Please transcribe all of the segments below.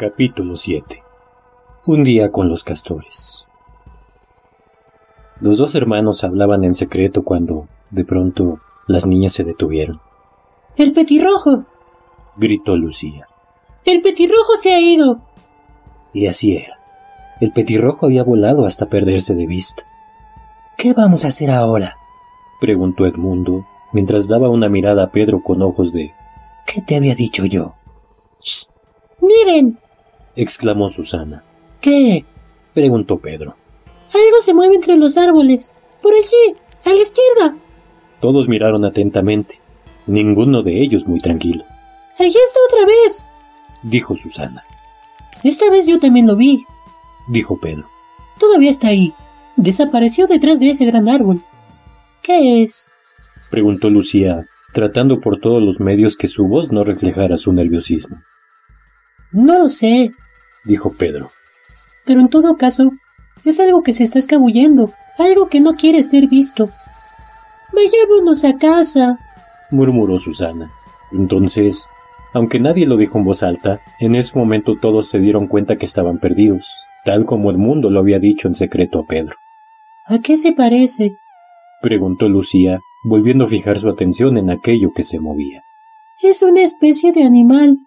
Capítulo 7 Un día con los castores. Los dos hermanos hablaban en secreto cuando, de pronto, las niñas se detuvieron. ¡El petirrojo! gritó Lucía. ¡El petirrojo se ha ido! Y así era. El petirrojo había volado hasta perderse de vista. ¿Qué vamos a hacer ahora? preguntó Edmundo, mientras daba una mirada a Pedro con ojos de ¿Qué te había dicho yo? ¡Shh! ¡Miren! Exclamó Susana. ¿Qué? preguntó Pedro. Algo se mueve entre los árboles. Por allí, a la izquierda. Todos miraron atentamente, ninguno de ellos muy tranquilo. Allí está otra vez, dijo Susana. Esta vez yo también lo vi, dijo Pedro. Todavía está ahí. Desapareció detrás de ese gran árbol. ¿Qué es? preguntó Lucía, tratando por todos los medios que su voz no reflejara su nerviosismo. No lo sé, dijo Pedro. Pero en todo caso, es algo que se está escabullendo, algo que no quiere ser visto. Vayámonos a casa, murmuró Susana. Entonces, aunque nadie lo dijo en voz alta, en ese momento todos se dieron cuenta que estaban perdidos, tal como Edmundo lo había dicho en secreto a Pedro. ¿A qué se parece? preguntó Lucía, volviendo a fijar su atención en aquello que se movía. Es una especie de animal,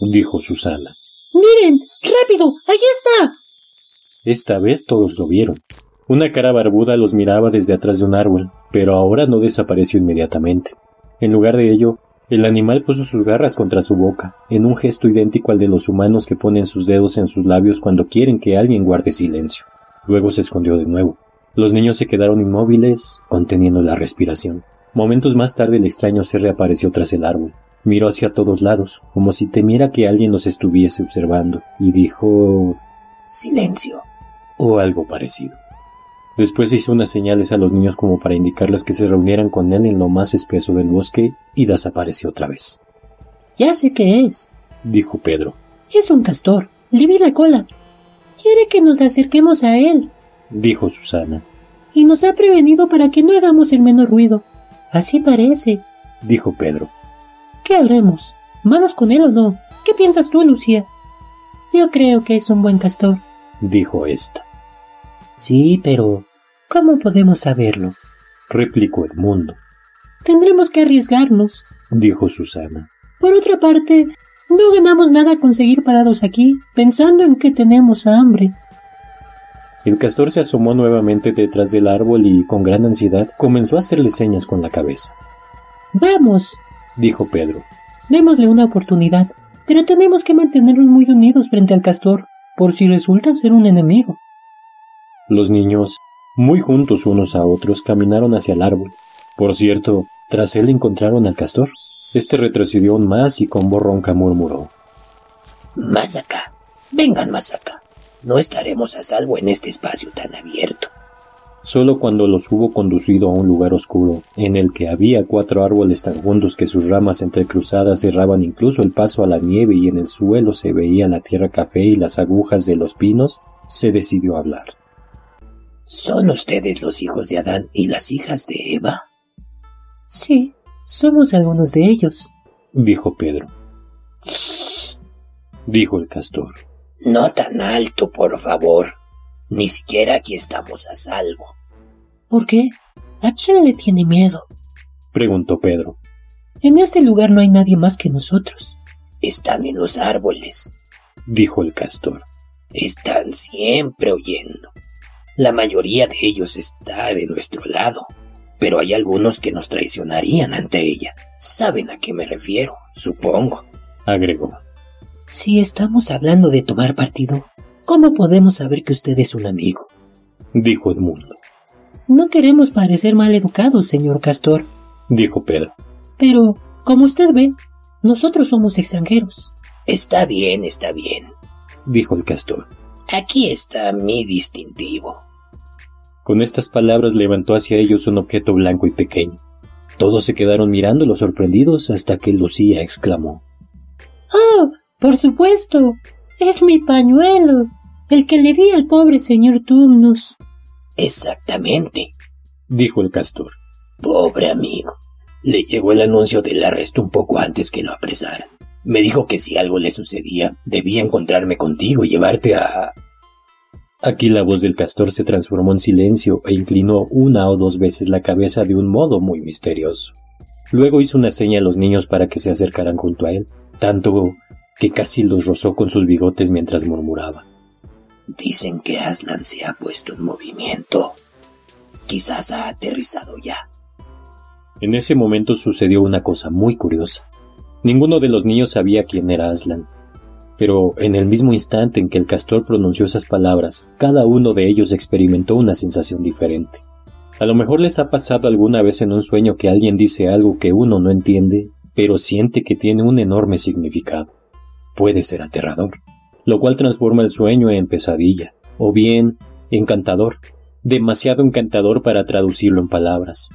dijo Susana. Miren, rápido, allí está. Esta vez todos lo vieron. Una cara barbuda los miraba desde atrás de un árbol, pero ahora no desapareció inmediatamente. En lugar de ello, el animal puso sus garras contra su boca, en un gesto idéntico al de los humanos que ponen sus dedos en sus labios cuando quieren que alguien guarde silencio. Luego se escondió de nuevo. Los niños se quedaron inmóviles, conteniendo la respiración. Momentos más tarde el extraño se reapareció tras el árbol. Miró hacia todos lados, como si temiera que alguien los estuviese observando, y dijo Silencio. o algo parecido. Después hizo unas señales a los niños como para indicarles que se reunieran con él en lo más espeso del bosque y desapareció otra vez. Ya sé qué es, dijo Pedro. Es un castor. Le vi la cola. Quiere que nos acerquemos a él, dijo Susana. Y nos ha prevenido para que no hagamos el menor ruido. Así parece, dijo Pedro. ¿Qué haremos? ¿Vamos con él o no? ¿Qué piensas tú, Lucía? Yo creo que es un buen castor, dijo ésta. Sí, pero ¿cómo podemos saberlo? replicó Edmundo. Tendremos que arriesgarnos, dijo Susana. Por otra parte, no ganamos nada con seguir parados aquí, pensando en que tenemos hambre. El castor se asomó nuevamente detrás del árbol y, con gran ansiedad, comenzó a hacerle señas con la cabeza. Vamos, dijo Pedro. Démosle una oportunidad, pero tenemos que mantenernos muy unidos frente al castor, por si resulta ser un enemigo. Los niños, muy juntos unos a otros, caminaron hacia el árbol. Por cierto, tras él encontraron al castor. Este retrocedió aún más y con voz ronca murmuró. Más acá. Vengan más acá. No estaremos a salvo en este espacio tan abierto. Solo cuando los hubo conducido a un lugar oscuro, en el que había cuatro árboles tan juntos que sus ramas entrecruzadas cerraban incluso el paso a la nieve y en el suelo se veía la tierra café y las agujas de los pinos, se decidió hablar. ¿Son ustedes los hijos de Adán y las hijas de Eva? Sí, somos algunos de ellos, dijo Pedro. Dijo el castor. No tan alto, por favor. Ni siquiera aquí estamos a salvo. ¿Por qué? ¿A quién le tiene miedo? preguntó Pedro. En este lugar no hay nadie más que nosotros. Están en los árboles, dijo el castor. Están siempre oyendo. La mayoría de ellos está de nuestro lado, pero hay algunos que nos traicionarían ante ella. Saben a qué me refiero, supongo, agregó. Si estamos hablando de tomar partido, ¿cómo podemos saber que usted es un amigo? dijo Edmundo. No queremos parecer mal educados, señor Castor, dijo Pedro. Pero, como usted ve, nosotros somos extranjeros. Está bien, está bien, dijo el castor. Aquí está mi distintivo. Con estas palabras levantó hacia ellos un objeto blanco y pequeño. Todos se quedaron mirándolo sorprendidos hasta que Lucía exclamó. ¡Oh! Por supuesto. Es mi pañuelo. El que le di al pobre señor Tumnus. Exactamente, dijo el castor. Pobre amigo. Le llegó el anuncio del arresto un poco antes que lo apresaran. Me dijo que si algo le sucedía, debía encontrarme contigo y llevarte a... Aquí la voz del castor se transformó en silencio e inclinó una o dos veces la cabeza de un modo muy misterioso. Luego hizo una seña a los niños para que se acercaran junto a él, tanto que casi los rozó con sus bigotes mientras murmuraba. Dicen que Aslan se ha puesto en movimiento. Quizás ha aterrizado ya. En ese momento sucedió una cosa muy curiosa. Ninguno de los niños sabía quién era Aslan. Pero en el mismo instante en que el castor pronunció esas palabras, cada uno de ellos experimentó una sensación diferente. A lo mejor les ha pasado alguna vez en un sueño que alguien dice algo que uno no entiende, pero siente que tiene un enorme significado. Puede ser aterrador, lo cual transforma el sueño en pesadilla, o bien encantador, demasiado encantador para traducirlo en palabras.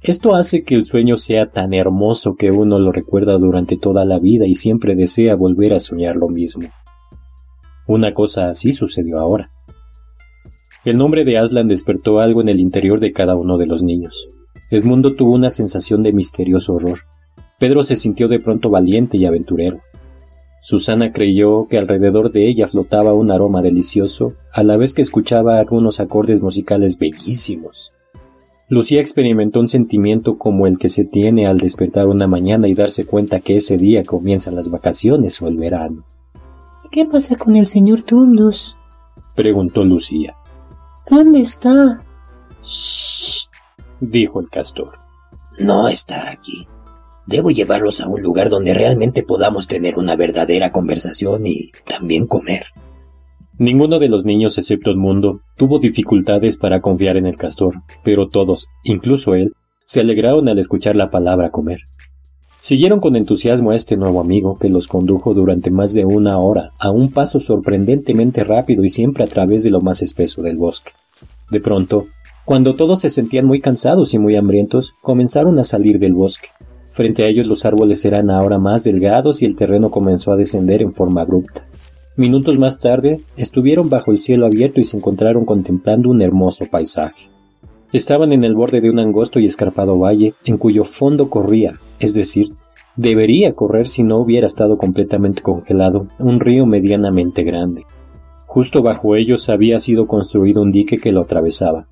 Esto hace que el sueño sea tan hermoso que uno lo recuerda durante toda la vida y siempre desea volver a soñar lo mismo. Una cosa así sucedió ahora. El nombre de Aslan despertó algo en el interior de cada uno de los niños. Edmundo tuvo una sensación de misterioso horror. Pedro se sintió de pronto valiente y aventurero. Susana creyó que alrededor de ella flotaba un aroma delicioso, a la vez que escuchaba algunos acordes musicales bellísimos. Lucía experimentó un sentimiento como el que se tiene al despertar una mañana y darse cuenta que ese día comienzan las vacaciones o el verano. ¿Qué pasa con el señor Tumnus? preguntó Lucía. ¿Dónde está? Shh, dijo el castor. No está aquí. Debo llevarlos a un lugar donde realmente podamos tener una verdadera conversación y también comer. Ninguno de los niños excepto Edmundo tuvo dificultades para confiar en el castor, pero todos, incluso él, se alegraron al escuchar la palabra comer. Siguieron con entusiasmo a este nuevo amigo que los condujo durante más de una hora a un paso sorprendentemente rápido y siempre a través de lo más espeso del bosque. De pronto, cuando todos se sentían muy cansados y muy hambrientos, comenzaron a salir del bosque. Frente a ellos los árboles eran ahora más delgados y el terreno comenzó a descender en forma abrupta. Minutos más tarde, estuvieron bajo el cielo abierto y se encontraron contemplando un hermoso paisaje. Estaban en el borde de un angosto y escarpado valle, en cuyo fondo corría, es decir, debería correr si no hubiera estado completamente congelado, un río medianamente grande. Justo bajo ellos había sido construido un dique que lo atravesaba.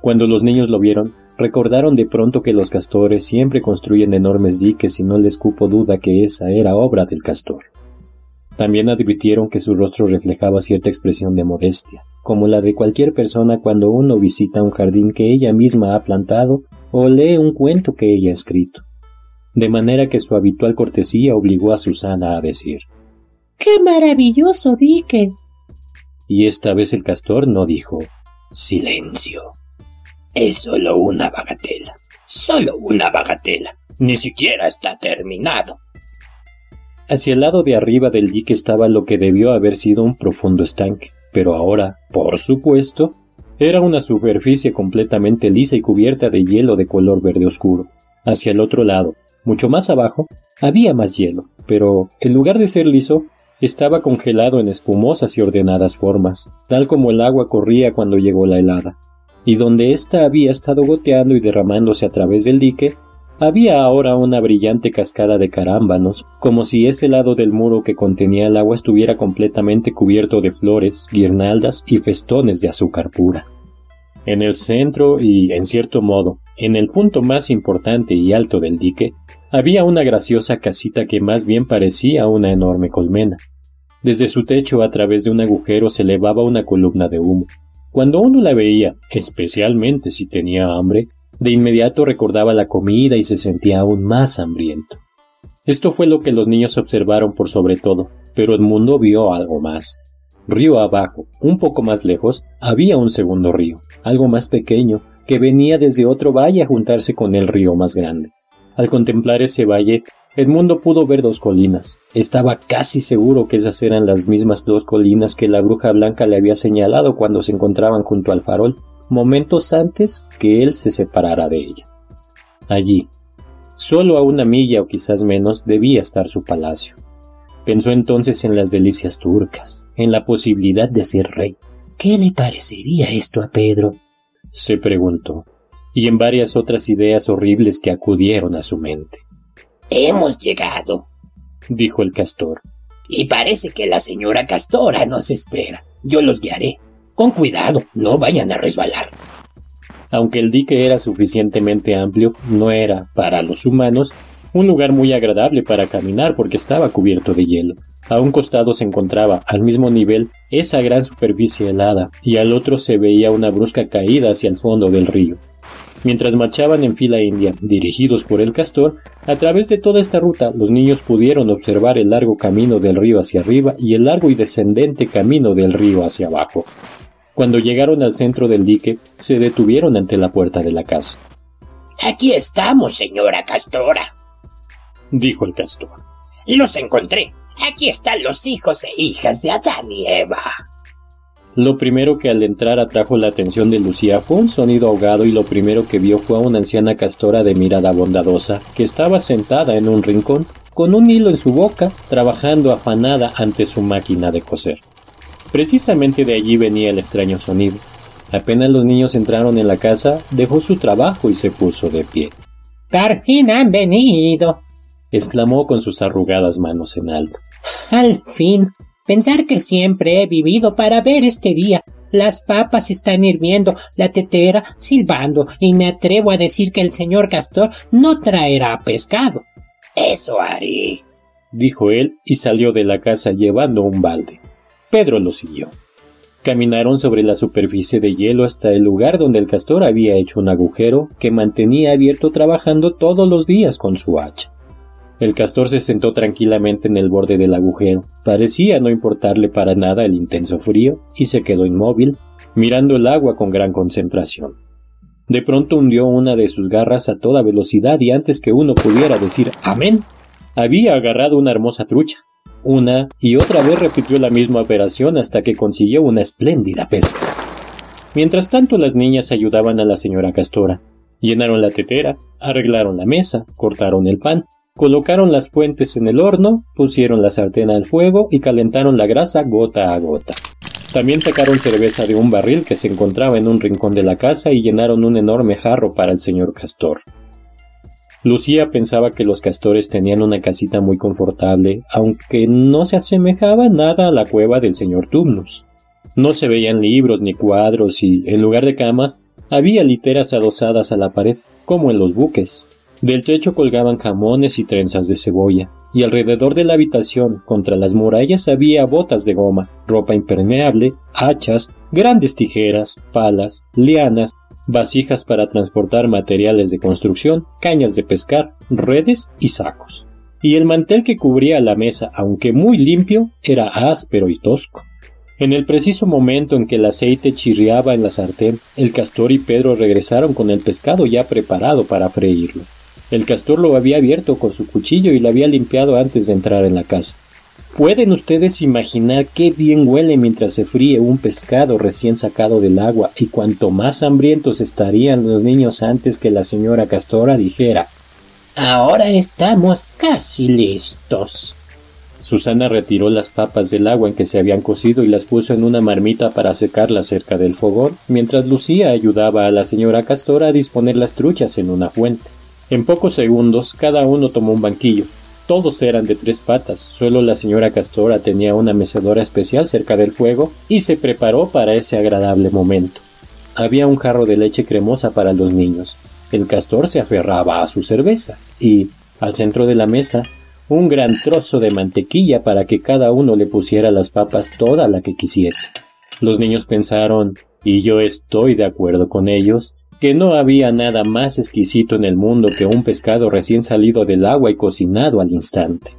Cuando los niños lo vieron, recordaron de pronto que los castores siempre construyen enormes diques y no les cupo duda que esa era obra del castor. También advirtieron que su rostro reflejaba cierta expresión de modestia, como la de cualquier persona cuando uno visita un jardín que ella misma ha plantado o lee un cuento que ella ha escrito. De manera que su habitual cortesía obligó a Susana a decir ¡Qué maravilloso dique! Y esta vez el castor no dijo Silencio. Es solo una bagatela. Solo una bagatela. Ni siquiera está terminado. Hacia el lado de arriba del dique estaba lo que debió haber sido un profundo estanque, pero ahora, por supuesto, era una superficie completamente lisa y cubierta de hielo de color verde oscuro. Hacia el otro lado, mucho más abajo, había más hielo, pero en lugar de ser liso, estaba congelado en espumosas y ordenadas formas, tal como el agua corría cuando llegó la helada, y donde ésta había estado goteando y derramándose a través del dique, había ahora una brillante cascada de carámbanos, como si ese lado del muro que contenía el agua estuviera completamente cubierto de flores, guirnaldas y festones de azúcar pura. En el centro y, en cierto modo, en el punto más importante y alto del dique, había una graciosa casita que más bien parecía una enorme colmena. Desde su techo a través de un agujero se elevaba una columna de humo. Cuando uno la veía, especialmente si tenía hambre, de inmediato recordaba la comida y se sentía aún más hambriento. Esto fue lo que los niños observaron por sobre todo, pero Edmundo vio algo más. Río abajo, un poco más lejos, había un segundo río, algo más pequeño, que venía desde otro valle a juntarse con el río más grande. Al contemplar ese valle, Edmundo pudo ver dos colinas. Estaba casi seguro que esas eran las mismas dos colinas que la bruja blanca le había señalado cuando se encontraban junto al farol momentos antes que él se separara de ella. Allí, solo a una milla o quizás menos, debía estar su palacio. Pensó entonces en las delicias turcas, en la posibilidad de ser rey. ¿Qué le parecería esto a Pedro? se preguntó, y en varias otras ideas horribles que acudieron a su mente. Hemos llegado, dijo el castor. Y parece que la señora Castora nos espera. Yo los guiaré. Con cuidado, no vayan a resbalar. Aunque el dique era suficientemente amplio, no era, para los humanos, un lugar muy agradable para caminar porque estaba cubierto de hielo. A un costado se encontraba, al mismo nivel, esa gran superficie helada, y al otro se veía una brusca caída hacia el fondo del río. Mientras marchaban en fila india, dirigidos por el castor, a través de toda esta ruta los niños pudieron observar el largo camino del río hacia arriba y el largo y descendente camino del río hacia abajo. Cuando llegaron al centro del dique, se detuvieron ante la puerta de la casa. Aquí estamos, señora Castora, dijo el castor. Los encontré. Aquí están los hijos e hijas de Adán y Eva. Lo primero que al entrar atrajo la atención de Lucía fue un sonido ahogado y lo primero que vio fue a una anciana castora de mirada bondadosa que estaba sentada en un rincón con un hilo en su boca, trabajando afanada ante su máquina de coser. Precisamente de allí venía el extraño sonido. Apenas los niños entraron en la casa, dejó su trabajo y se puso de pie. Por fin han venido, exclamó con sus arrugadas manos en alto. Al fin. Pensar que siempre he vivido para ver este día. Las papas están hirviendo, la tetera silbando, y me atrevo a decir que el señor Castor no traerá pescado. Eso haré, dijo él y salió de la casa llevando un balde. Pedro lo siguió. Caminaron sobre la superficie de hielo hasta el lugar donde el castor había hecho un agujero que mantenía abierto trabajando todos los días con su hacha. El castor se sentó tranquilamente en el borde del agujero. Parecía no importarle para nada el intenso frío y se quedó inmóvil, mirando el agua con gran concentración. De pronto hundió una de sus garras a toda velocidad y antes que uno pudiera decir amén, había agarrado una hermosa trucha. Una y otra vez repitió la misma operación hasta que consiguió una espléndida pesca. Mientras tanto las niñas ayudaban a la señora Castora. Llenaron la tetera, arreglaron la mesa, cortaron el pan, Colocaron las fuentes en el horno, pusieron la sartén al fuego y calentaron la grasa gota a gota. También sacaron cerveza de un barril que se encontraba en un rincón de la casa y llenaron un enorme jarro para el señor Castor. Lucía pensaba que los castores tenían una casita muy confortable, aunque no se asemejaba nada a la cueva del señor Tumnus. No se veían libros ni cuadros y, en lugar de camas, había literas adosadas a la pared, como en los buques. Del techo colgaban jamones y trenzas de cebolla, y alrededor de la habitación, contra las murallas, había botas de goma, ropa impermeable, hachas, grandes tijeras, palas, lianas, vasijas para transportar materiales de construcción, cañas de pescar, redes y sacos. Y el mantel que cubría la mesa, aunque muy limpio, era áspero y tosco. En el preciso momento en que el aceite chirriaba en la sartén, el castor y Pedro regresaron con el pescado ya preparado para freírlo. El castor lo había abierto con su cuchillo y lo había limpiado antes de entrar en la casa. ¿Pueden ustedes imaginar qué bien huele mientras se fríe un pescado recién sacado del agua y cuanto más hambrientos estarían los niños antes que la señora Castora dijera Ahora estamos casi listos. Susana retiró las papas del agua en que se habían cocido y las puso en una marmita para secarlas cerca del fogón, mientras Lucía ayudaba a la señora Castora a disponer las truchas en una fuente. En pocos segundos cada uno tomó un banquillo. Todos eran de tres patas, solo la señora Castora tenía una mecedora especial cerca del fuego y se preparó para ese agradable momento. Había un jarro de leche cremosa para los niños. El castor se aferraba a su cerveza y, al centro de la mesa, un gran trozo de mantequilla para que cada uno le pusiera las papas toda la que quisiese. Los niños pensaron, y yo estoy de acuerdo con ellos, que no había nada más exquisito en el mundo que un pescado recién salido del agua y cocinado al instante.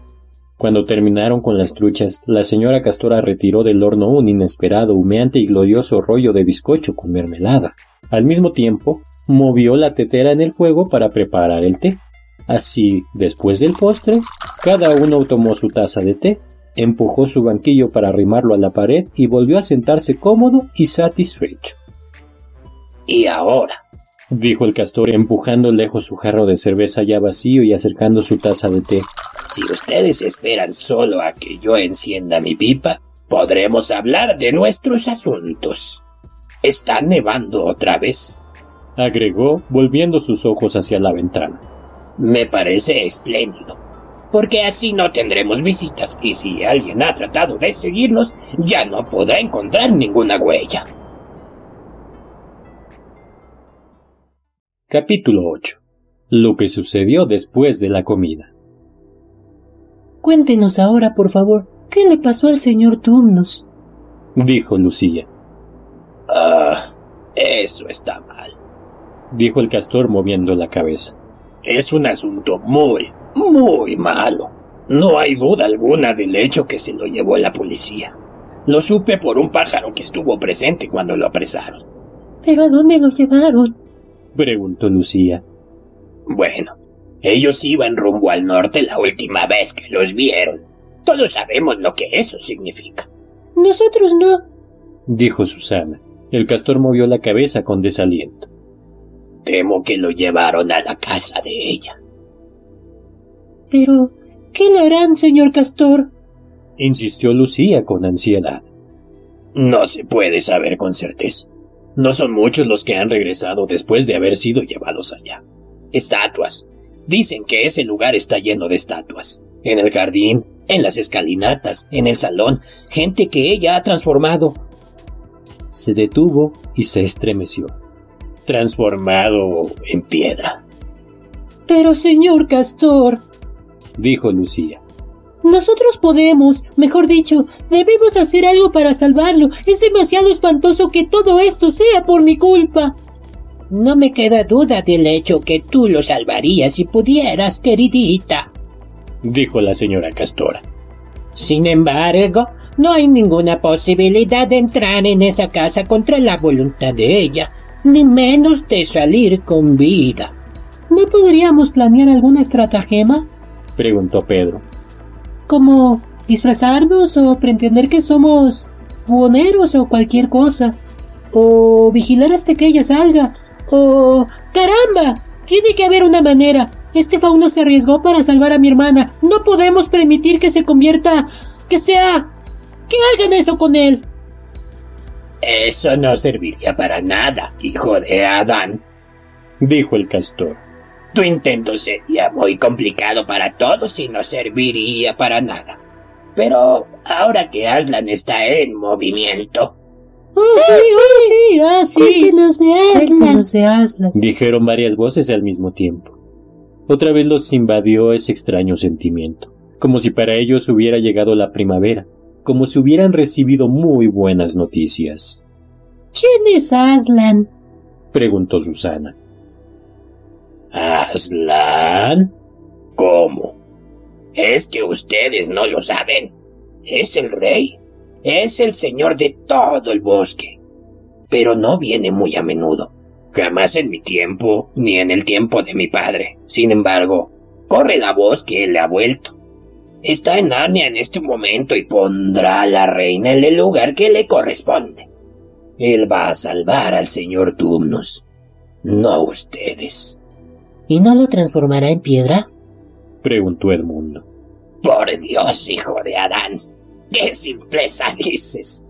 Cuando terminaron con las truchas, la señora Castora retiró del horno un inesperado, humeante y glorioso rollo de bizcocho con mermelada. Al mismo tiempo, movió la tetera en el fuego para preparar el té. Así, después del postre, cada uno tomó su taza de té, empujó su banquillo para arrimarlo a la pared y volvió a sentarse cómodo y satisfecho. Y ahora, dijo el castor empujando lejos su jarro de cerveza ya vacío y acercando su taza de té. Si ustedes esperan solo a que yo encienda mi pipa, podremos hablar de nuestros asuntos. ¿Está nevando otra vez? agregó, volviendo sus ojos hacia la ventana. Me parece espléndido. porque así no tendremos visitas y si alguien ha tratado de seguirnos, ya no podrá encontrar ninguna huella. Capítulo 8. Lo que sucedió después de la comida. Cuéntenos ahora, por favor, ¿qué le pasó al señor Tumnus? dijo Lucía. Ah, eso está mal, dijo el castor moviendo la cabeza. Es un asunto muy, muy malo. No hay duda alguna del hecho que se lo llevó la policía. Lo supe por un pájaro que estuvo presente cuando lo apresaron. ¿Pero a dónde lo llevaron? Preguntó Lucía. Bueno, ellos iban rumbo al norte la última vez que los vieron. Todos sabemos lo que eso significa. Nosotros no, dijo Susana. El castor movió la cabeza con desaliento. Temo que lo llevaron a la casa de ella. Pero, ¿qué le harán, señor castor? insistió Lucía con ansiedad. No se puede saber con certeza. No son muchos los que han regresado después de haber sido llevados allá. Estatuas. Dicen que ese lugar está lleno de estatuas. En el jardín, en las escalinatas, en el salón, gente que ella ha transformado. Se detuvo y se estremeció. Transformado en piedra. Pero, señor Castor, dijo Lucía. Nosotros podemos, mejor dicho, debemos hacer algo para salvarlo. Es demasiado espantoso que todo esto sea por mi culpa. No me queda duda del hecho que tú lo salvarías si pudieras, queridita, dijo la señora Castora. Sin embargo, no hay ninguna posibilidad de entrar en esa casa contra la voluntad de ella, ni menos de salir con vida. ¿No podríamos planear alguna estratagema? preguntó Pedro como disfrazarnos o pretender que somos buhoneros o cualquier cosa, o vigilar hasta que ella salga, o caramba, tiene que haber una manera. Este fauno se arriesgó para salvar a mi hermana. No podemos permitir que se convierta, que sea, que hagan eso con él. Eso no serviría para nada, hijo de Adán, dijo el castor. Tu intento sería muy complicado para todos y no serviría para nada. Pero ahora que Aslan está en movimiento. ¡Oh, sí, oh, sí! ¡Ah, sí! los de Aslan! de Aslan! Dijeron varias voces al mismo tiempo. Otra vez los invadió ese extraño sentimiento, como si para ellos hubiera llegado la primavera, como si hubieran recibido muy buenas noticias. ¿Quién es Aslan? preguntó Susana. ¿Aslan? ¿Cómo? Es que ustedes no lo saben. Es el rey. Es el señor de todo el bosque. Pero no viene muy a menudo. Jamás en mi tiempo, ni en el tiempo de mi padre. Sin embargo, corre la voz que él ha vuelto. Está en Narnia en este momento y pondrá a la reina en el lugar que le corresponde. Él va a salvar al señor Tumnus, no ustedes. ¿Y no lo transformará en piedra? preguntó Edmundo. Por Dios, hijo de Adán, qué simpleza dices.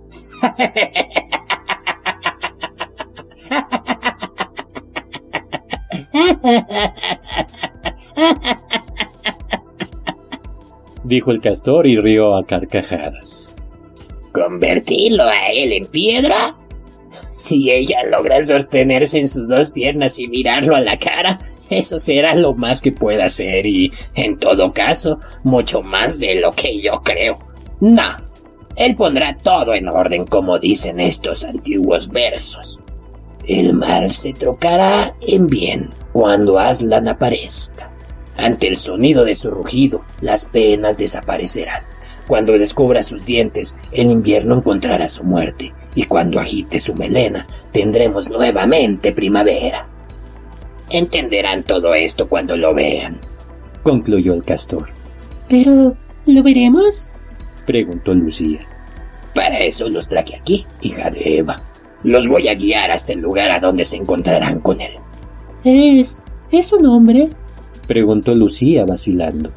Dijo el castor y rió a carcajadas. ¿Convertirlo a él en piedra? Si ella logra sostenerse en sus dos piernas y mirarlo a la cara, eso será lo más que pueda hacer y, en todo caso, mucho más de lo que yo creo. No, él pondrá todo en orden como dicen estos antiguos versos. El mal se trocará en bien cuando Aslan aparezca. Ante el sonido de su rugido, las penas desaparecerán. Cuando descubra sus dientes, el invierno encontrará su muerte, y cuando agite su melena, tendremos nuevamente primavera. Entenderán todo esto cuando lo vean, concluyó el castor. ¿Pero lo veremos? preguntó Lucía. Para eso los traje aquí, hija de Eva. Los voy a guiar hasta el lugar a donde se encontrarán con él. ¿Es. es un hombre? preguntó Lucía vacilando.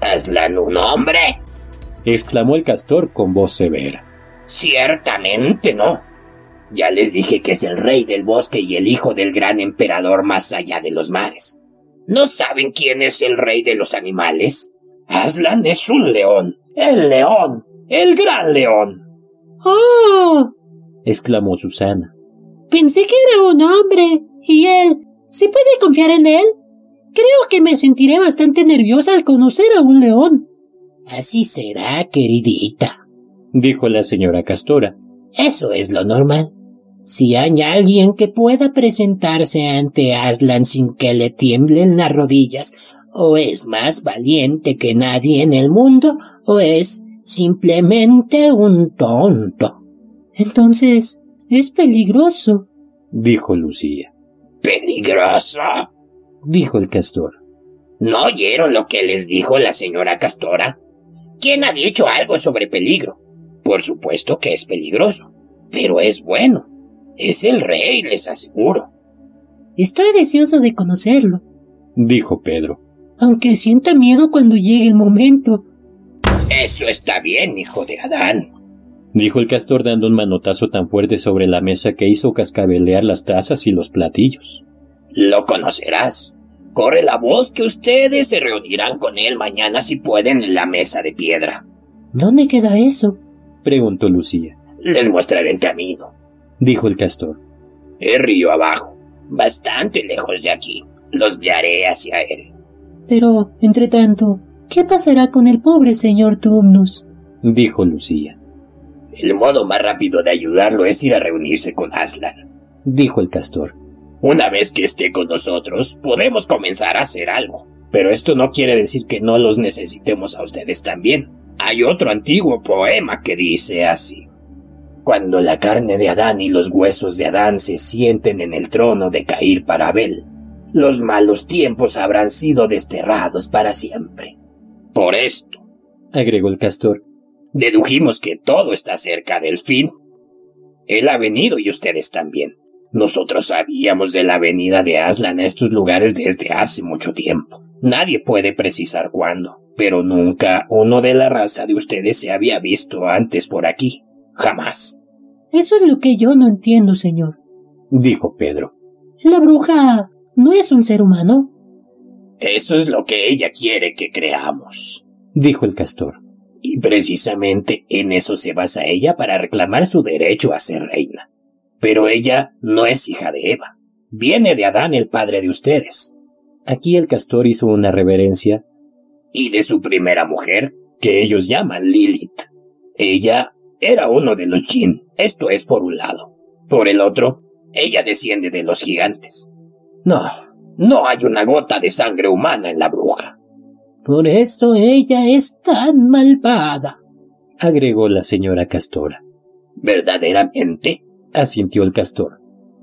¿Aslan un hombre? exclamó el castor con voz severa. Ciertamente no. Ya les dije que es el rey del bosque y el hijo del gran emperador más allá de los mares. ¿No saben quién es el rey de los animales? Aslan es un león. El león. El gran león. ¡Oh! exclamó Susana. Pensé que era un hombre. ¿Y él? ¿Se puede confiar en él? Creo que me sentiré bastante nerviosa al conocer a un león. Así será, queridita, dijo la señora Castora. Eso es lo normal. Si hay alguien que pueda presentarse ante Aslan sin que le tiemblen las rodillas, o es más valiente que nadie en el mundo, o es simplemente un tonto. Entonces, es peligroso, dijo Lucía. ¿Peligroso? dijo el castor. ¿No oyeron lo que les dijo la señora Castora? ¿Quién ha dicho algo sobre peligro? Por supuesto que es peligroso, pero es bueno. Es el rey, les aseguro. Estoy deseoso de conocerlo, dijo Pedro. Aunque sienta miedo cuando llegue el momento. Eso está bien, hijo de Adán, dijo el castor dando un manotazo tan fuerte sobre la mesa que hizo cascabelear las tazas y los platillos. Lo conocerás. Corre la voz que ustedes se reunirán con él mañana si pueden en la mesa de piedra. ¿Dónde queda eso? preguntó Lucía. Les mostraré el camino, dijo el castor. El río abajo, bastante lejos de aquí. Los guiaré hacia él. Pero, entre tanto, ¿qué pasará con el pobre señor Tumnus? dijo Lucía. El modo más rápido de ayudarlo es ir a reunirse con Aslan, dijo el castor. Una vez que esté con nosotros, podemos comenzar a hacer algo. Pero esto no quiere decir que no los necesitemos a ustedes también. Hay otro antiguo poema que dice así. Cuando la carne de Adán y los huesos de Adán se sienten en el trono de caer para Abel, los malos tiempos habrán sido desterrados para siempre. Por esto, agregó el castor, dedujimos que todo está cerca del fin. Él ha venido y ustedes también. Nosotros sabíamos de la venida de Aslan a estos lugares desde hace mucho tiempo. Nadie puede precisar cuándo, pero nunca uno de la raza de ustedes se había visto antes por aquí. Jamás. Eso es lo que yo no entiendo, señor, dijo Pedro. La bruja no es un ser humano. Eso es lo que ella quiere que creamos, dijo el castor. Y precisamente en eso se basa ella para reclamar su derecho a ser reina. Pero ella no es hija de Eva. Viene de Adán, el padre de ustedes. Aquí el castor hizo una reverencia. Y de su primera mujer, que ellos llaman Lilith. Ella era uno de los Jin, esto es por un lado. Por el otro, ella desciende de los gigantes. No, no hay una gota de sangre humana en la bruja. Por eso ella es tan malvada, agregó la señora Castora. ¿Verdaderamente? asintió el castor.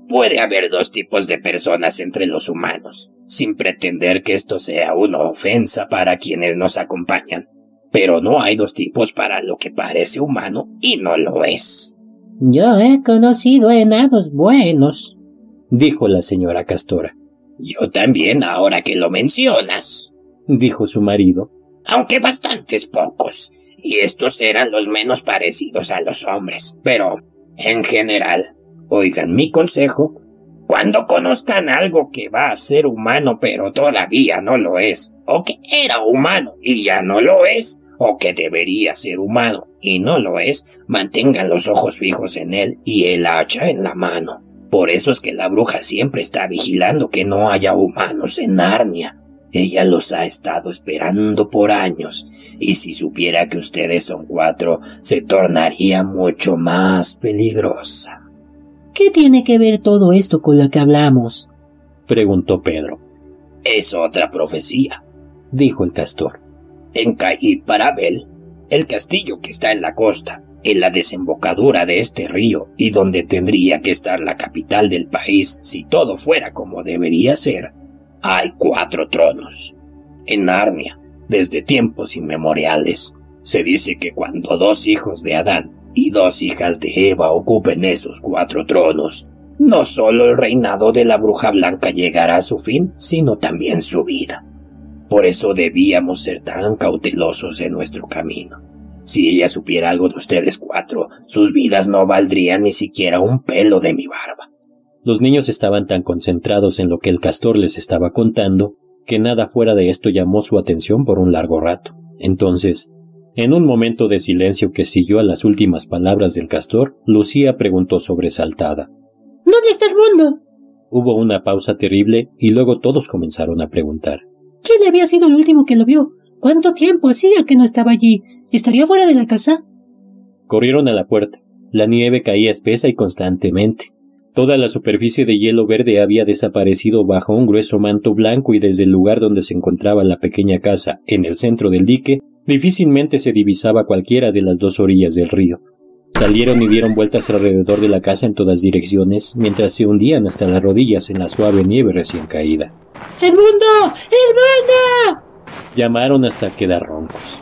Puede haber dos tipos de personas entre los humanos, sin pretender que esto sea una ofensa para quienes nos acompañan. Pero no hay dos tipos para lo que parece humano y no lo es. Yo he conocido enanos buenos, dijo la señora Castora. Yo también, ahora que lo mencionas, dijo su marido. Aunque bastantes pocos, y estos eran los menos parecidos a los hombres, pero en general, oigan mi consejo, cuando conozcan algo que va a ser humano pero todavía no lo es, o que era humano y ya no lo es, o que debería ser humano y no lo es, mantengan los ojos fijos en él y el hacha en la mano. Por eso es que la bruja siempre está vigilando que no haya humanos en Narnia. Ella los ha estado esperando por años, y si supiera que ustedes son cuatro, se tornaría mucho más peligrosa. ¿Qué tiene que ver todo esto con lo que hablamos? preguntó Pedro. Es otra profecía, dijo el castor. En Cair Parabel, el castillo que está en la costa, en la desembocadura de este río y donde tendría que estar la capital del país si todo fuera como debería ser, hay cuatro tronos. En Narnia, desde tiempos inmemoriales, se dice que cuando dos hijos de Adán y dos hijas de Eva ocupen esos cuatro tronos, no solo el reinado de la bruja blanca llegará a su fin, sino también su vida. Por eso debíamos ser tan cautelosos en nuestro camino. Si ella supiera algo de ustedes cuatro, sus vidas no valdrían ni siquiera un pelo de mi barba. Los niños estaban tan concentrados en lo que el castor les estaba contando que nada fuera de esto llamó su atención por un largo rato. Entonces, en un momento de silencio que siguió a las últimas palabras del castor, Lucía preguntó sobresaltada. ¿Dónde está el mundo? Hubo una pausa terrible y luego todos comenzaron a preguntar. ¿Quién había sido el último que lo vio? ¿Cuánto tiempo hacía que no estaba allí? ¿Estaría fuera de la casa? Corrieron a la puerta. La nieve caía espesa y constantemente. Toda la superficie de hielo verde había desaparecido bajo un grueso manto blanco y desde el lugar donde se encontraba la pequeña casa, en el centro del dique, difícilmente se divisaba cualquiera de las dos orillas del río. Salieron y dieron vueltas alrededor de la casa en todas direcciones, mientras se hundían hasta las rodillas en la suave nieve recién caída. ¡El mundo! ¡El mundo! Llamaron hasta quedar roncos.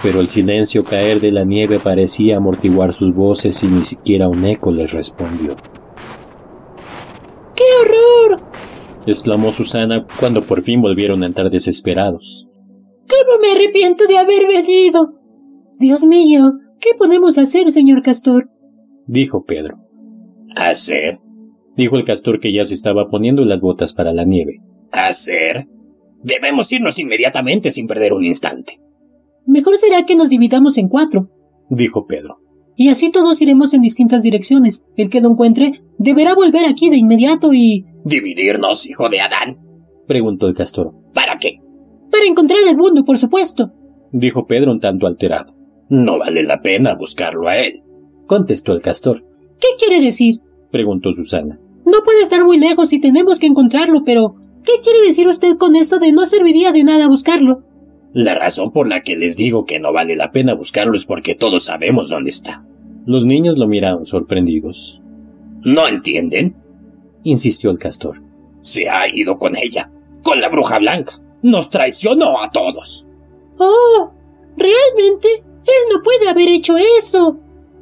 Pero el silencio caer de la nieve parecía amortiguar sus voces y ni siquiera un eco les respondió. ¡Qué horror! exclamó Susana cuando por fin volvieron a entrar desesperados. ¿Cómo me arrepiento de haber venido? Dios mío, ¿qué podemos hacer, señor Castor? dijo Pedro. ¿Hacer? dijo el castor que ya se estaba poniendo las botas para la nieve. ¿Hacer? Debemos irnos inmediatamente sin perder un instante. Mejor será que nos dividamos en cuatro, dijo Pedro. Y así todos iremos en distintas direcciones. El que lo encuentre deberá volver aquí de inmediato y... ¿Dividirnos, hijo de Adán? preguntó el castor. ¿Para qué? Para encontrar el mundo, por supuesto, dijo Pedro un tanto alterado. No vale la pena buscarlo a él, contestó el castor. ¿Qué quiere decir? preguntó Susana. No puede estar muy lejos y tenemos que encontrarlo, pero ¿qué quiere decir usted con eso de no serviría de nada buscarlo? La razón por la que les digo que no vale la pena buscarlo es porque todos sabemos dónde está. Los niños lo miraron sorprendidos. ¿No entienden? insistió el castor. Se ha ido con ella, con la bruja blanca. Nos traicionó a todos. Oh, ¿realmente? Él no puede haber hecho eso.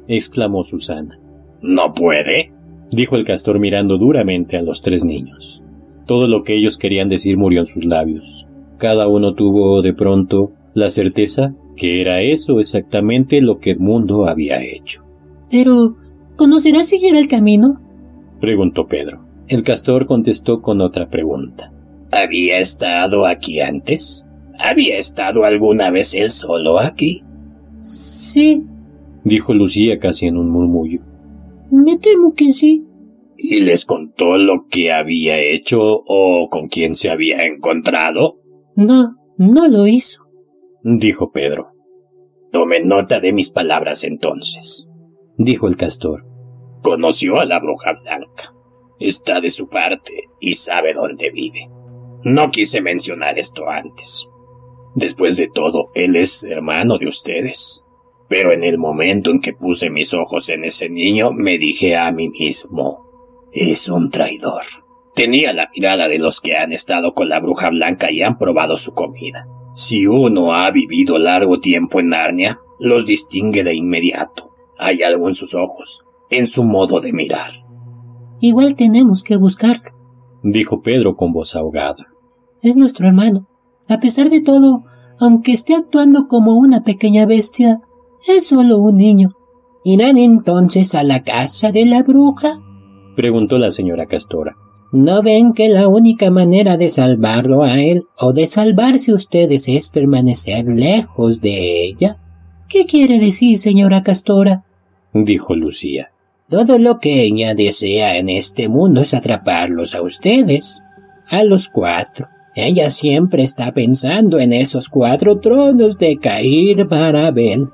exclamó Susana. ¿No puede? dijo el castor mirando duramente a los tres niños. Todo lo que ellos querían decir murió en sus labios. Cada uno tuvo, de pronto, la certeza que era eso exactamente lo que Edmundo había hecho. Pero, ¿conocerá seguir el camino? preguntó Pedro. El castor contestó con otra pregunta. ¿Había estado aquí antes? ¿Había estado alguna vez él solo aquí? Sí, dijo Lucía casi en un murmullo. Me temo que sí. ¿Y les contó lo que había hecho o con quién se había encontrado? No, no lo hizo, dijo Pedro. Tome nota de mis palabras entonces, dijo el castor. Conoció a la bruja blanca. Está de su parte y sabe dónde vive. No quise mencionar esto antes. Después de todo, él es hermano de ustedes. Pero en el momento en que puse mis ojos en ese niño, me dije a mí mismo, es un traidor. Tenía la mirada de los que han estado con la bruja blanca y han probado su comida. Si uno ha vivido largo tiempo en Narnia, los distingue de inmediato. Hay algo en sus ojos, en su modo de mirar. Igual tenemos que buscarlo, dijo Pedro con voz ahogada. Es nuestro hermano. A pesar de todo, aunque esté actuando como una pequeña bestia, es solo un niño. ¿Irán entonces a la casa de la bruja? preguntó la señora Castora. ¿No ven que la única manera de salvarlo a él o de salvarse ustedes es permanecer lejos de ella? ¿Qué quiere decir, señora Castora? dijo Lucía. Todo lo que ella desea en este mundo es atraparlos a ustedes, a los cuatro. Ella siempre está pensando en esos cuatro tronos de caer para Abel.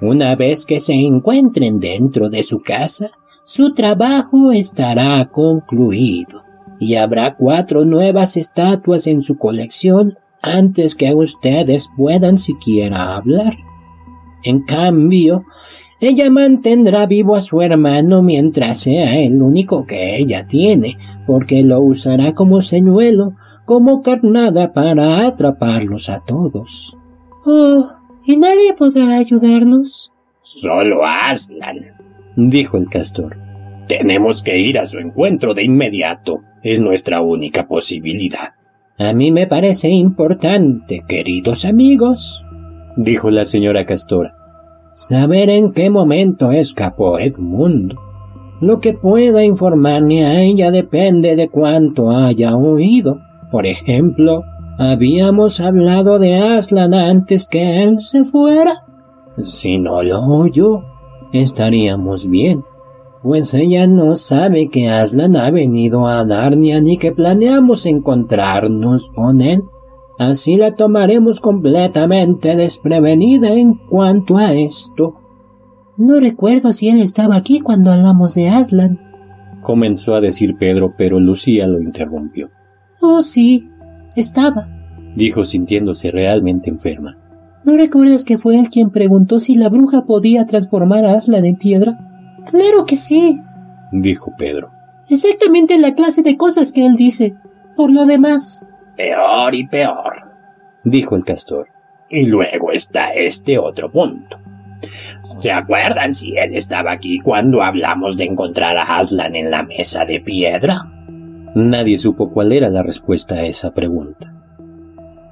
Una vez que se encuentren dentro de su casa, su trabajo estará concluido y habrá cuatro nuevas estatuas en su colección antes que ustedes puedan siquiera hablar. En cambio, ella mantendrá vivo a su hermano mientras sea el único que ella tiene, porque lo usará como señuelo, como carnada para atraparlos a todos. Oh, ¿y nadie podrá ayudarnos? Solo Aslan, dijo el castor. Tenemos que ir a su encuentro de inmediato. Es nuestra única posibilidad. A mí me parece importante, queridos amigos, dijo la señora Castora saber en qué momento escapó Edmundo. Lo que pueda informarme a ella depende de cuánto haya oído. Por ejemplo, Habíamos hablado de Aslan antes que él se fuera. Si no lo oyó, estaríamos bien, pues ella no sabe que Aslan ha venido a Narnia ni que planeamos encontrarnos con él. Así la tomaremos completamente desprevenida en cuanto a esto. No recuerdo si él estaba aquí cuando hablamos de Aslan. Comenzó a decir Pedro, pero Lucía lo interrumpió. Oh, sí, estaba, dijo sintiéndose realmente enferma. ¿No recuerdas que fue él quien preguntó si la bruja podía transformar a Aslan en piedra? Claro que sí, dijo Pedro. Exactamente la clase de cosas que él dice. Por lo demás, Peor y peor, dijo el castor. Y luego está este otro punto. ¿Se acuerdan si él estaba aquí cuando hablamos de encontrar a Aslan en la mesa de piedra? Nadie supo cuál era la respuesta a esa pregunta.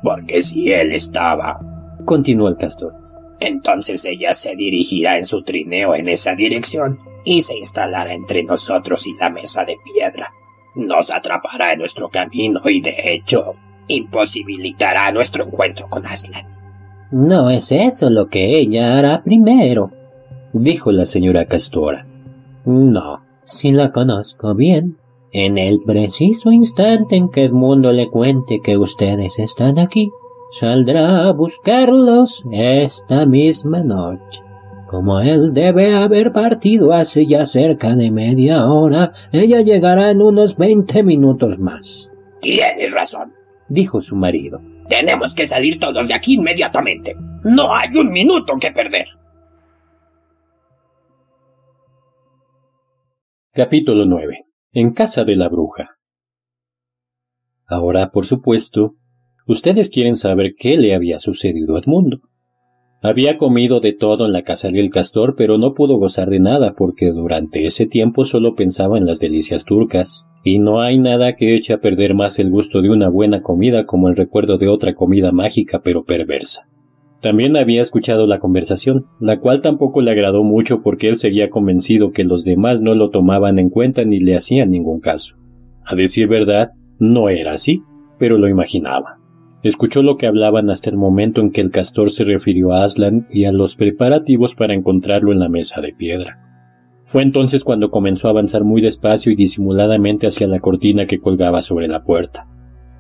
Porque si él estaba, continuó el castor, entonces ella se dirigirá en su trineo en esa dirección y se instalará entre nosotros y la mesa de piedra nos atrapará en nuestro camino y de hecho imposibilitará nuestro encuentro con Aslan. No es eso lo que ella hará primero, dijo la señora Castora. No, si la conozco bien. En el preciso instante en que Edmundo le cuente que ustedes están aquí, saldrá a buscarlos esta misma noche. Como él debe haber partido hace ya cerca de media hora, ella llegará en unos veinte minutos más. Tienes razón, dijo su marido. Tenemos que salir todos de aquí inmediatamente. No hay un minuto que perder. Capítulo 9. En casa de la bruja. Ahora, por supuesto, ustedes quieren saber qué le había sucedido a Edmundo. Había comido de todo en la casa del castor, pero no pudo gozar de nada porque durante ese tiempo solo pensaba en las delicias turcas, y no hay nada que eche a perder más el gusto de una buena comida como el recuerdo de otra comida mágica pero perversa. También había escuchado la conversación, la cual tampoco le agradó mucho porque él seguía convencido que los demás no lo tomaban en cuenta ni le hacían ningún caso. A decir verdad, no era así, pero lo imaginaba. Escuchó lo que hablaban hasta el momento en que el castor se refirió a Aslan y a los preparativos para encontrarlo en la mesa de piedra. Fue entonces cuando comenzó a avanzar muy despacio y disimuladamente hacia la cortina que colgaba sobre la puerta.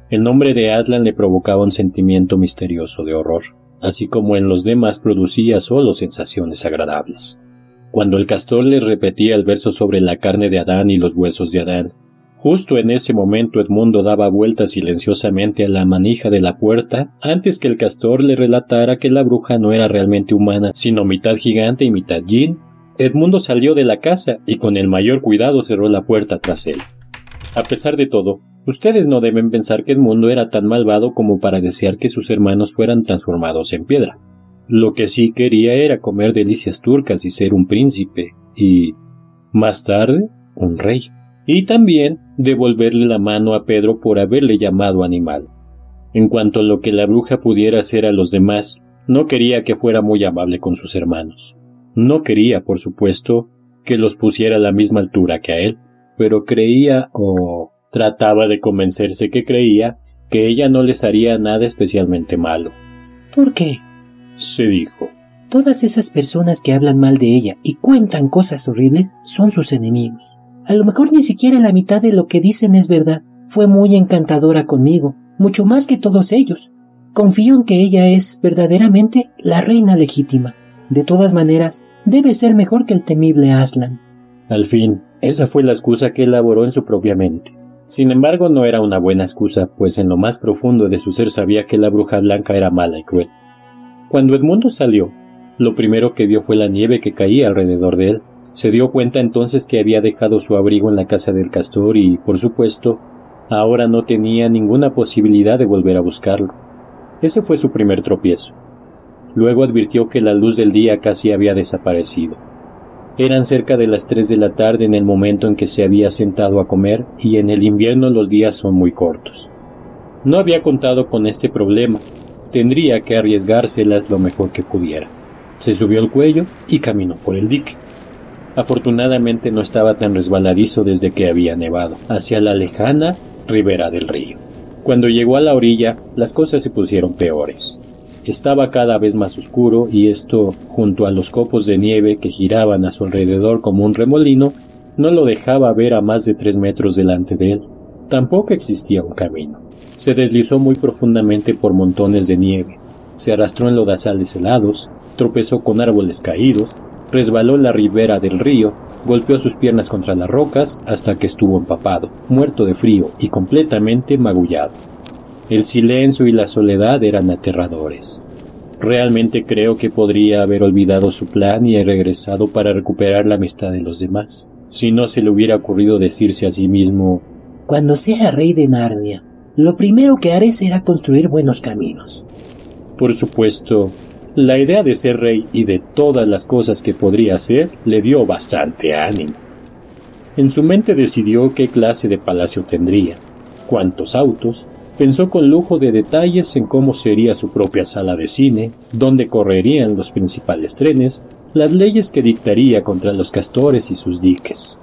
El nombre de Aslan le provocaba un sentimiento misterioso de horror, así como en los demás producía solo sensaciones agradables. Cuando el castor les repetía el verso sobre la carne de Adán y los huesos de Adán, Justo en ese momento Edmundo daba vuelta silenciosamente a la manija de la puerta antes que el castor le relatara que la bruja no era realmente humana, sino mitad gigante y mitad jin. Edmundo salió de la casa y con el mayor cuidado cerró la puerta tras él. A pesar de todo, ustedes no deben pensar que Edmundo era tan malvado como para desear que sus hermanos fueran transformados en piedra. Lo que sí quería era comer delicias turcas y ser un príncipe, y más tarde un rey y también devolverle la mano a Pedro por haberle llamado animal. En cuanto a lo que la bruja pudiera hacer a los demás, no quería que fuera muy amable con sus hermanos. No quería, por supuesto, que los pusiera a la misma altura que a él, pero creía o trataba de convencerse que creía que ella no les haría nada especialmente malo. ¿Por qué? se dijo. Todas esas personas que hablan mal de ella y cuentan cosas horribles son sus enemigos. A lo mejor ni siquiera la mitad de lo que dicen es verdad. Fue muy encantadora conmigo, mucho más que todos ellos. Confío en que ella es verdaderamente la reina legítima. De todas maneras, debe ser mejor que el temible Aslan. Al fin, esa fue la excusa que elaboró en su propia mente. Sin embargo, no era una buena excusa, pues en lo más profundo de su ser sabía que la bruja blanca era mala y cruel. Cuando Edmundo salió, lo primero que vio fue la nieve que caía alrededor de él, se dio cuenta entonces que había dejado su abrigo en la casa del castor y, por supuesto, ahora no tenía ninguna posibilidad de volver a buscarlo. Ese fue su primer tropiezo. Luego advirtió que la luz del día casi había desaparecido. Eran cerca de las tres de la tarde en el momento en que se había sentado a comer y en el invierno los días son muy cortos. No había contado con este problema. Tendría que arriesgárselas lo mejor que pudiera. Se subió al cuello y caminó por el dique. Afortunadamente no estaba tan resbaladizo desde que había nevado, hacia la lejana ribera del río. Cuando llegó a la orilla, las cosas se pusieron peores. Estaba cada vez más oscuro y esto, junto a los copos de nieve que giraban a su alrededor como un remolino, no lo dejaba ver a más de tres metros delante de él. Tampoco existía un camino. Se deslizó muy profundamente por montones de nieve, se arrastró en lodazales helados, tropezó con árboles caídos, resbaló la ribera del río, golpeó sus piernas contra las rocas hasta que estuvo empapado, muerto de frío y completamente magullado. El silencio y la soledad eran aterradores. Realmente creo que podría haber olvidado su plan y regresado para recuperar la amistad de los demás, si no se le hubiera ocurrido decirse a sí mismo Cuando sea rey de Narnia, lo primero que haré será construir buenos caminos. Por supuesto, la idea de ser rey y de todas las cosas que podría hacer le dio bastante ánimo. En su mente decidió qué clase de palacio tendría, cuántos autos, Pensó con lujo de detalles en cómo sería su propia sala de cine, dónde correrían los principales trenes, las leyes que dictaría contra los castores y sus diques.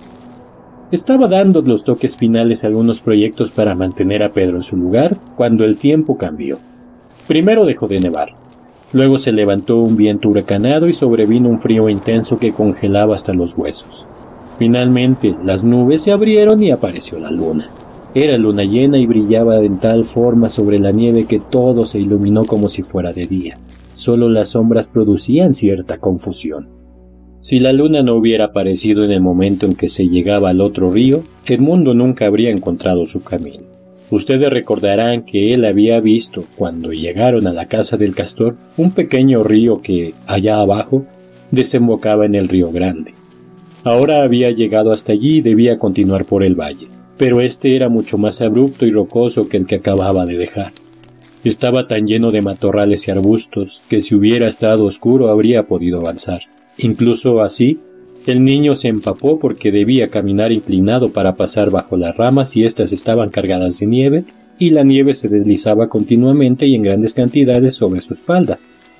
Estaba dando los toques finales a algunos proyectos para mantener a Pedro en su lugar cuando el tiempo cambió. Primero dejó de nevar. Luego se levantó un viento huracanado y sobrevino un frío intenso que congelaba hasta los huesos. Finalmente, las nubes se abrieron y apareció la luna. Era luna llena y brillaba en tal forma sobre la nieve que todo se iluminó como si fuera de día. Solo las sombras producían cierta confusión. Si la luna no hubiera aparecido en el momento en que se llegaba al otro río, el mundo nunca habría encontrado su camino. Ustedes recordarán que él había visto, cuando llegaron a la casa del castor, un pequeño río que, allá abajo, desembocaba en el río Grande. Ahora había llegado hasta allí y debía continuar por el valle pero este era mucho más abrupto y rocoso que el que acababa de dejar. Estaba tan lleno de matorrales y arbustos que si hubiera estado oscuro habría podido avanzar. Incluso así, el niño se empapó porque debía caminar inclinado para pasar bajo las ramas y éstas estaban cargadas de nieve, y la nieve se deslizaba continuamente y en grandes cantidades sobre su espalda.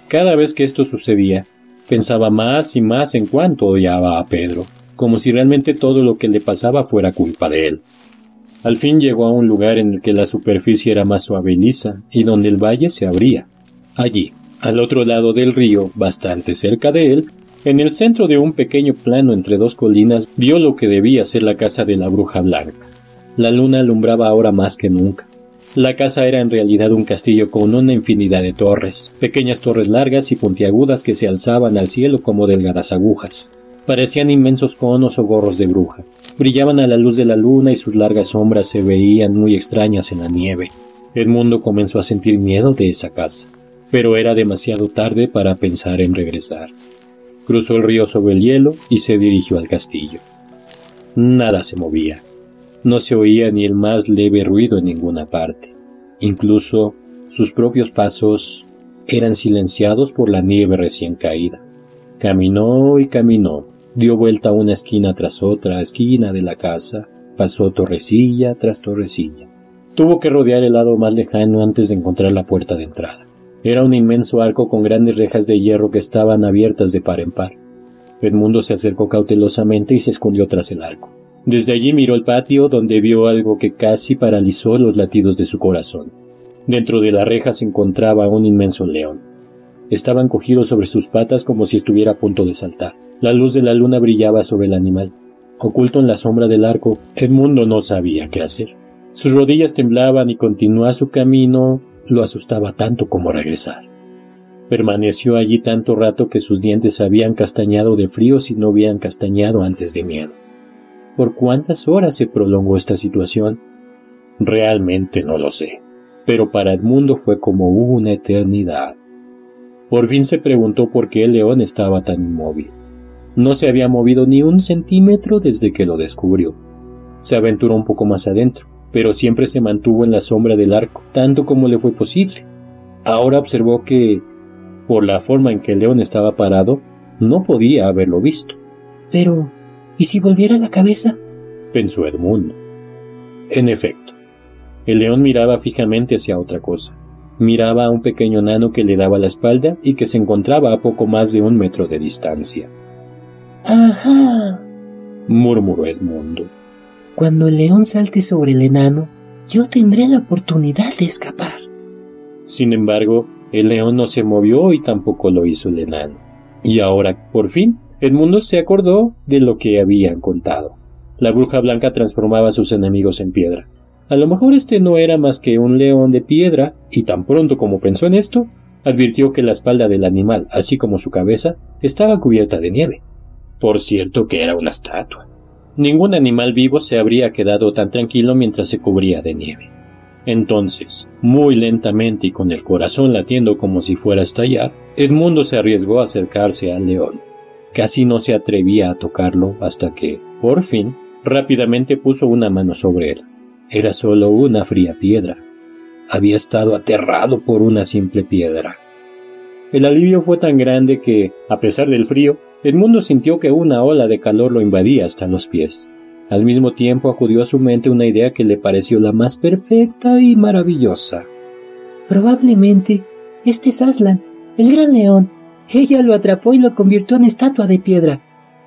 Cada vez que esto sucedía, pensaba más y más en cuánto odiaba a Pedro, como si realmente todo lo que le pasaba fuera culpa de él. Al fin llegó a un lugar en el que la superficie era más suave y lisa, y donde el valle se abría. Allí, al otro lado del río, bastante cerca de él, en el centro de un pequeño plano entre dos colinas, vio lo que debía ser la casa de la bruja blanca. La luna alumbraba ahora más que nunca. La casa era en realidad un castillo con una infinidad de torres, pequeñas torres largas y puntiagudas que se alzaban al cielo como delgadas agujas. Parecían inmensos conos o gorros de bruja. Brillaban a la luz de la luna y sus largas sombras se veían muy extrañas en la nieve. Edmundo comenzó a sentir miedo de esa casa, pero era demasiado tarde para pensar en regresar. Cruzó el río sobre el hielo y se dirigió al castillo. Nada se movía. No se oía ni el más leve ruido en ninguna parte. Incluso sus propios pasos eran silenciados por la nieve recién caída. Caminó y caminó, dio vuelta una esquina tras otra esquina de la casa, pasó torrecilla tras torrecilla. Tuvo que rodear el lado más lejano antes de encontrar la puerta de entrada. Era un inmenso arco con grandes rejas de hierro que estaban abiertas de par en par. Edmundo se acercó cautelosamente y se escondió tras el arco. Desde allí miró el patio donde vio algo que casi paralizó los latidos de su corazón. Dentro de la reja se encontraba un inmenso león. Estaba encogido sobre sus patas como si estuviera a punto de saltar. La luz de la luna brillaba sobre el animal. Oculto en la sombra del arco, Edmundo no sabía qué hacer. Sus rodillas temblaban y continuar su camino lo asustaba tanto como regresar. Permaneció allí tanto rato que sus dientes habían castañado de frío si no habían castañado antes de miedo. ¿Por cuántas horas se prolongó esta situación? Realmente no lo sé, pero para Edmundo fue como una eternidad. Por fin se preguntó por qué el león estaba tan inmóvil. No se había movido ni un centímetro desde que lo descubrió. Se aventuró un poco más adentro, pero siempre se mantuvo en la sombra del arco, tanto como le fue posible. Ahora observó que, por la forma en que el león estaba parado, no podía haberlo visto. Pero, ¿y si volviera la cabeza? pensó Edmundo. En efecto, el león miraba fijamente hacia otra cosa miraba a un pequeño nano que le daba la espalda y que se encontraba a poco más de un metro de distancia. Ajá. murmuró Edmundo. Cuando el león salte sobre el enano, yo tendré la oportunidad de escapar. Sin embargo, el león no se movió y tampoco lo hizo el enano. Y ahora, por fin, Edmundo se acordó de lo que habían contado. La bruja blanca transformaba a sus enemigos en piedra. A lo mejor este no era más que un león de piedra, y tan pronto como pensó en esto, advirtió que la espalda del animal, así como su cabeza, estaba cubierta de nieve. Por cierto que era una estatua. Ningún animal vivo se habría quedado tan tranquilo mientras se cubría de nieve. Entonces, muy lentamente y con el corazón latiendo como si fuera a estallar, Edmundo se arriesgó a acercarse al león. Casi no se atrevía a tocarlo hasta que, por fin, rápidamente puso una mano sobre él. Era solo una fría piedra. Había estado aterrado por una simple piedra. El alivio fue tan grande que, a pesar del frío, Edmundo sintió que una ola de calor lo invadía hasta los pies. Al mismo tiempo acudió a su mente una idea que le pareció la más perfecta y maravillosa. Probablemente este es Aslan, el gran león. Ella lo atrapó y lo convirtió en estatua de piedra.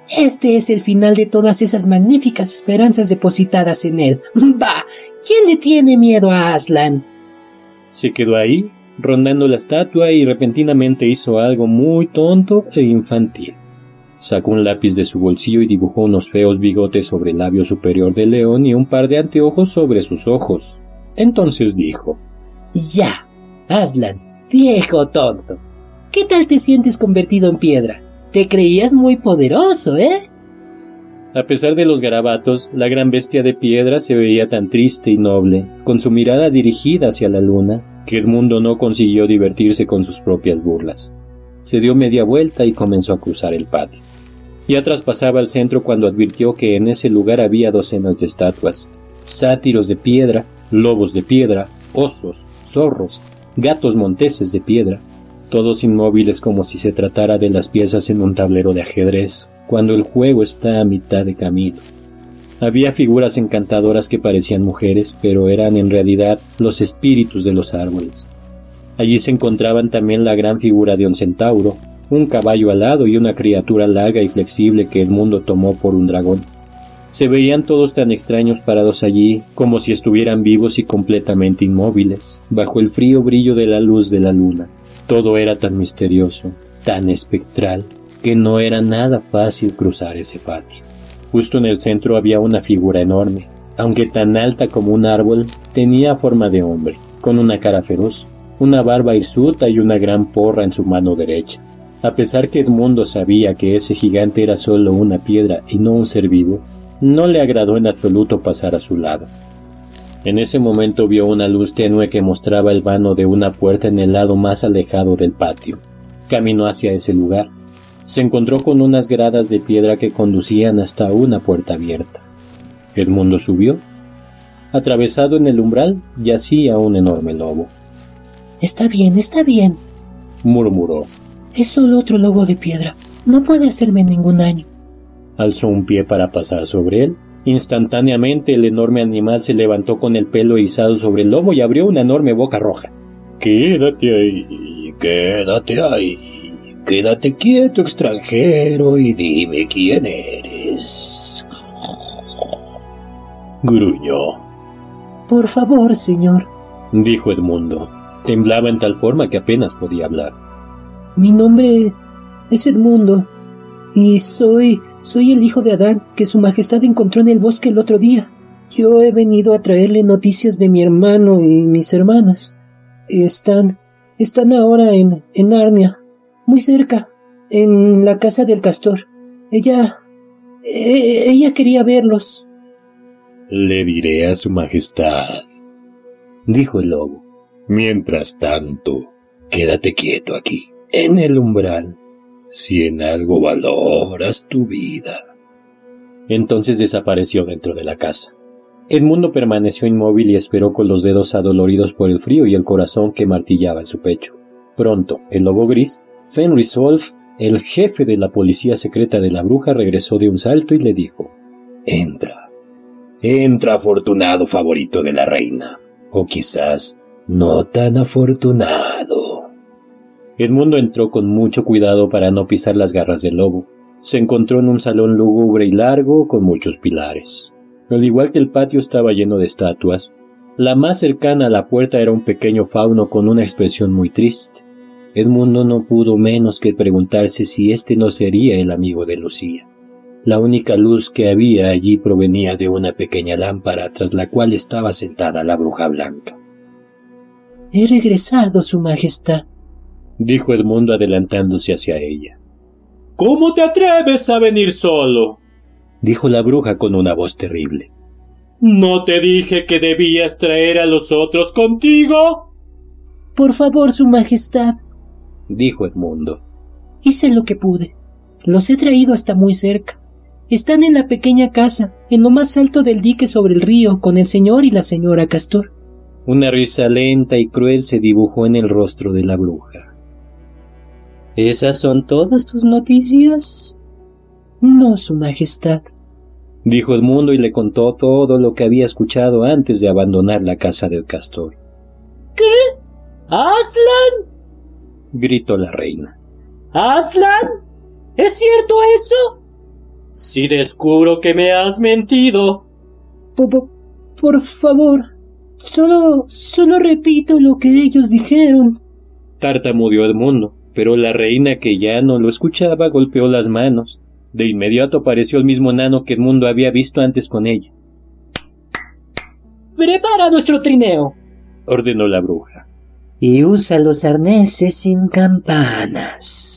Este es el final de todas esas magníficas esperanzas depositadas en él. Bah, ¿quién le tiene miedo a Aslan? Se quedó ahí, rondando la estatua y repentinamente hizo algo muy tonto e infantil. Sacó un lápiz de su bolsillo y dibujó unos feos bigotes sobre el labio superior del león y un par de anteojos sobre sus ojos. Entonces dijo Ya, Aslan, viejo tonto. ¿Qué tal te sientes convertido en piedra? Te creías muy poderoso, ¿eh? A pesar de los garabatos, la gran bestia de piedra se veía tan triste y noble, con su mirada dirigida hacia la luna, que Edmundo no consiguió divertirse con sus propias burlas. Se dio media vuelta y comenzó a cruzar el patio. Ya traspasaba el centro cuando advirtió que en ese lugar había docenas de estatuas, sátiros de piedra, lobos de piedra, osos, zorros, gatos monteses de piedra, todos inmóviles como si se tratara de las piezas en un tablero de ajedrez, cuando el juego está a mitad de camino. Había figuras encantadoras que parecían mujeres, pero eran en realidad los espíritus de los árboles. Allí se encontraban también la gran figura de un centauro, un caballo alado y una criatura larga y flexible que el mundo tomó por un dragón. Se veían todos tan extraños parados allí, como si estuvieran vivos y completamente inmóviles, bajo el frío brillo de la luz de la luna. Todo era tan misterioso, tan espectral, que no era nada fácil cruzar ese patio. Justo en el centro había una figura enorme, aunque tan alta como un árbol, tenía forma de hombre, con una cara feroz, una barba hirsuta y una gran porra en su mano derecha. A pesar que Edmundo sabía que ese gigante era solo una piedra y no un ser vivo, no le agradó en absoluto pasar a su lado. En ese momento vio una luz tenue que mostraba el vano de una puerta en el lado más alejado del patio. Caminó hacia ese lugar. Se encontró con unas gradas de piedra que conducían hasta una puerta abierta. Edmundo subió. Atravesado en el umbral yacía un enorme lobo. Está bien, está bien, murmuró. Es solo otro lobo de piedra. No puede hacerme ningún daño. Alzó un pie para pasar sobre él. Instantáneamente el enorme animal se levantó con el pelo izado sobre el lobo y abrió una enorme boca roja. Quédate ahí, quédate ahí. Quédate quieto, extranjero, y dime quién eres. Gruñó. Por favor, señor, dijo Edmundo. Temblaba en tal forma que apenas podía hablar. Mi nombre es Edmundo y soy soy el hijo de Adán que su majestad encontró en el bosque el otro día. Yo he venido a traerle noticias de mi hermano y mis hermanas. Están están ahora en en Arnia, muy cerca, en la casa del castor. Ella e, ella quería verlos. Le diré a su majestad, dijo el lobo. Mientras tanto, quédate quieto aquí en el umbral, si en algo valoras tu vida. Entonces desapareció dentro de la casa. Edmundo permaneció inmóvil y esperó con los dedos adoloridos por el frío y el corazón que martillaba en su pecho. Pronto, el lobo gris, Fenris Wolf, el jefe de la policía secreta de la bruja, regresó de un salto y le dijo Entra. Entra, afortunado favorito de la reina. O quizás no tan afortunado. Edmundo entró con mucho cuidado para no pisar las garras del lobo. Se encontró en un salón lúgubre y largo con muchos pilares. Al igual que el patio estaba lleno de estatuas, La más cercana a la puerta era un pequeño fauno con una expresión muy triste. Edmundo no pudo menos que preguntarse si este no sería el amigo de Lucía. La única luz que había allí provenía de una pequeña lámpara tras la cual estaba sentada la bruja blanca. He regresado, Su Majestad, dijo Edmundo adelantándose hacia ella. ¿Cómo te atreves a venir solo? dijo la bruja con una voz terrible. ¿No te dije que debías traer a los otros contigo? Por favor, Su Majestad, dijo Edmundo. Hice lo que pude. Los he traído hasta muy cerca. Están en la pequeña casa, en lo más alto del dique sobre el río, con el señor y la señora Castor. Una risa lenta y cruel se dibujó en el rostro de la bruja. ¿Esas son todas tus noticias? No, Su Majestad, dijo Edmundo y le contó todo lo que había escuchado antes de abandonar la casa del castor. ¿Qué? ¿Aslan? gritó la reina. ¿Aslan? ¿Es cierto eso? Si descubro que me has mentido. Por, por favor, solo, solo repito lo que ellos dijeron. Tartamudeó Edmundo, pero la reina que ya no lo escuchaba golpeó las manos. De inmediato apareció el mismo nano que Edmundo había visto antes con ella. Prepara nuestro trineo, ordenó la bruja. Y usa los arneses sin campanas.